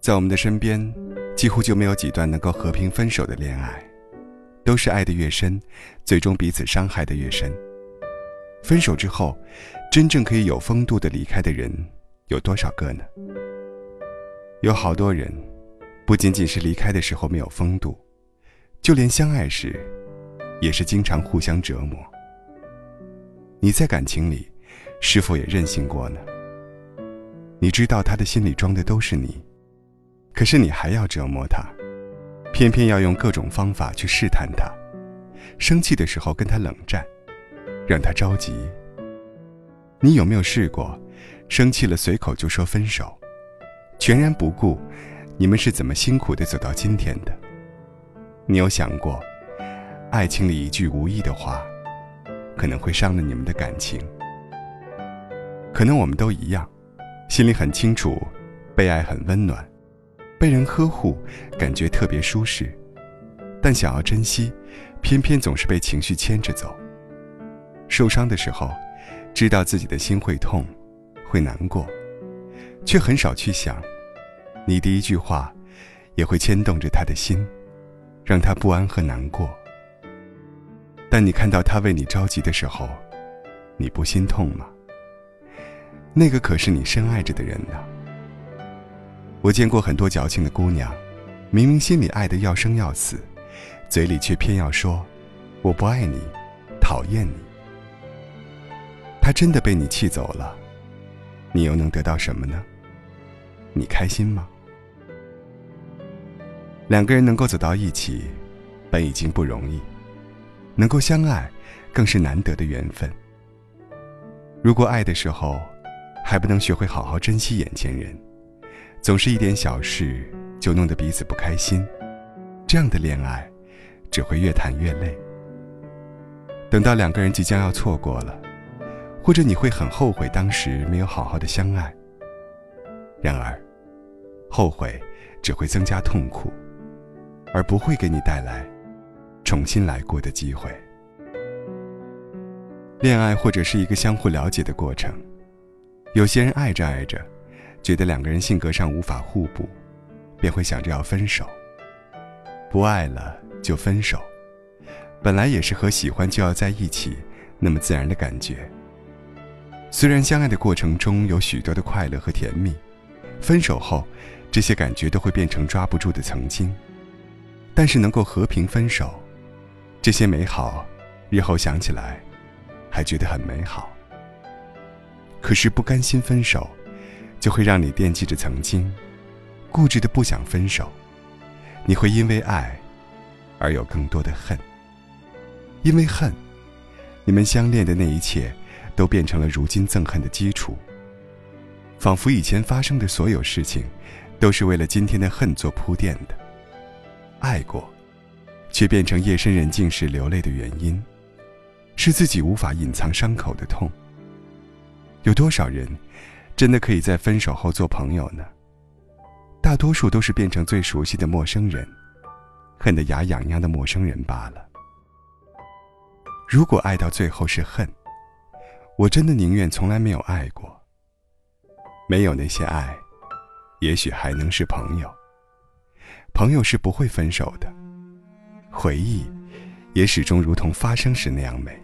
在我们的身边，几乎就没有几段能够和平分手的恋爱，都是爱得越深，最终彼此伤害的越深。分手之后，真正可以有风度的离开的人，有多少个呢？有好多人，不仅仅是离开的时候没有风度，就连相爱时，也是经常互相折磨。你在感情里，是否也任性过呢？你知道他的心里装的都是你。可是你还要折磨他，偏偏要用各种方法去试探他。生气的时候跟他冷战，让他着急。你有没有试过，生气了随口就说分手，全然不顾你们是怎么辛苦的走到今天的？你有想过，爱情里一句无意的话，可能会伤了你们的感情？可能我们都一样，心里很清楚，被爱很温暖。被人呵护，感觉特别舒适，但想要珍惜，偏偏总是被情绪牵着走。受伤的时候，知道自己的心会痛，会难过，却很少去想，你第一句话，也会牵动着他的心，让他不安和难过。但你看到他为你着急的时候，你不心痛吗？那个可是你深爱着的人呢。我见过很多矫情的姑娘，明明心里爱得要生要死，嘴里却偏要说“我不爱你，讨厌你”。他真的被你气走了，你又能得到什么呢？你开心吗？两个人能够走到一起，本已经不容易，能够相爱，更是难得的缘分。如果爱的时候，还不能学会好好珍惜眼前人。总是一点小事就弄得彼此不开心，这样的恋爱只会越谈越累。等到两个人即将要错过了，或者你会很后悔当时没有好好的相爱。然而，后悔只会增加痛苦，而不会给你带来重新来过的机会。恋爱或者是一个相互了解的过程，有些人爱着爱着。觉得两个人性格上无法互补，便会想着要分手。不爱了就分手，本来也是和喜欢就要在一起那么自然的感觉。虽然相爱的过程中有许多的快乐和甜蜜，分手后这些感觉都会变成抓不住的曾经。但是能够和平分手，这些美好，日后想起来，还觉得很美好。可是不甘心分手。就会让你惦记着曾经，固执的不想分手。你会因为爱，而有更多的恨。因为恨，你们相恋的那一切，都变成了如今憎恨的基础。仿佛以前发生的所有事情，都是为了今天的恨做铺垫的。爱过，却变成夜深人静时流泪的原因，是自己无法隐藏伤口的痛。有多少人？真的可以在分手后做朋友呢？大多数都是变成最熟悉的陌生人，恨得牙痒痒的陌生人罢了。如果爱到最后是恨，我真的宁愿从来没有爱过。没有那些爱，也许还能是朋友。朋友是不会分手的，回忆也始终如同发生时那样美。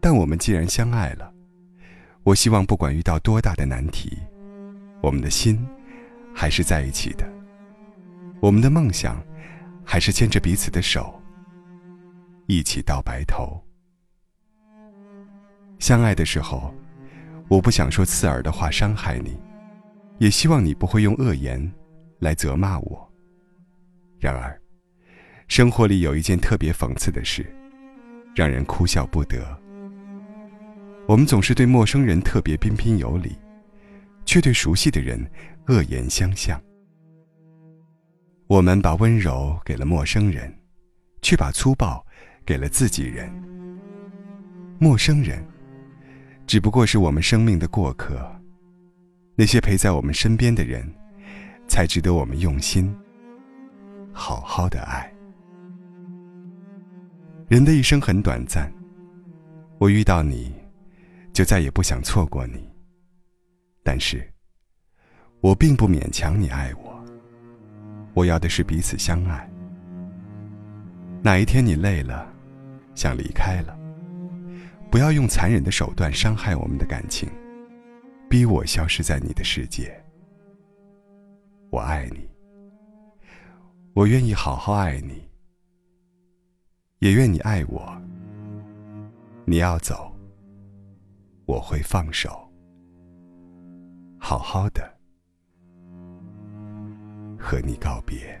但我们既然相爱了。我希望，不管遇到多大的难题，我们的心还是在一起的。我们的梦想还是牵着彼此的手，一起到白头。相爱的时候，我不想说刺耳的话伤害你，也希望你不会用恶言来责骂我。然而，生活里有一件特别讽刺的事，让人哭笑不得。我们总是对陌生人特别彬彬有礼，却对熟悉的人恶言相向。我们把温柔给了陌生人，却把粗暴给了自己人。陌生人只不过是我们生命的过客，那些陪在我们身边的人，才值得我们用心好好的爱。人的一生很短暂，我遇到你。就再也不想错过你。但是，我并不勉强你爱我。我要的是彼此相爱。哪一天你累了，想离开了，不要用残忍的手段伤害我们的感情，逼我消失在你的世界。我爱你，我愿意好好爱你，也愿你爱我。你要走，我会放手，好好的和你告别。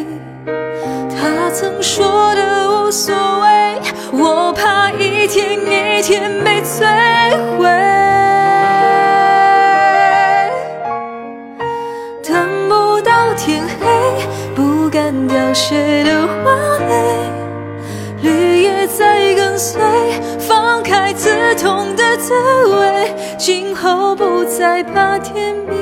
曾说的无所谓，我怕一天一天被摧毁。等不到天黑，不敢凋谢的花蕾，绿叶在跟随，放开刺痛的滋味，今后不再怕天明。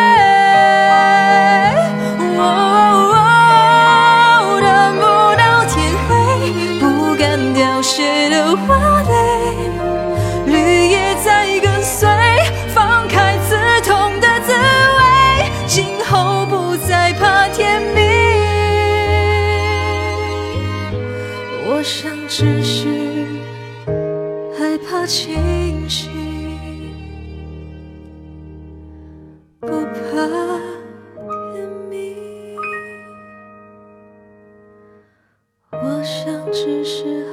只是害怕清醒，不怕天明。我想只是。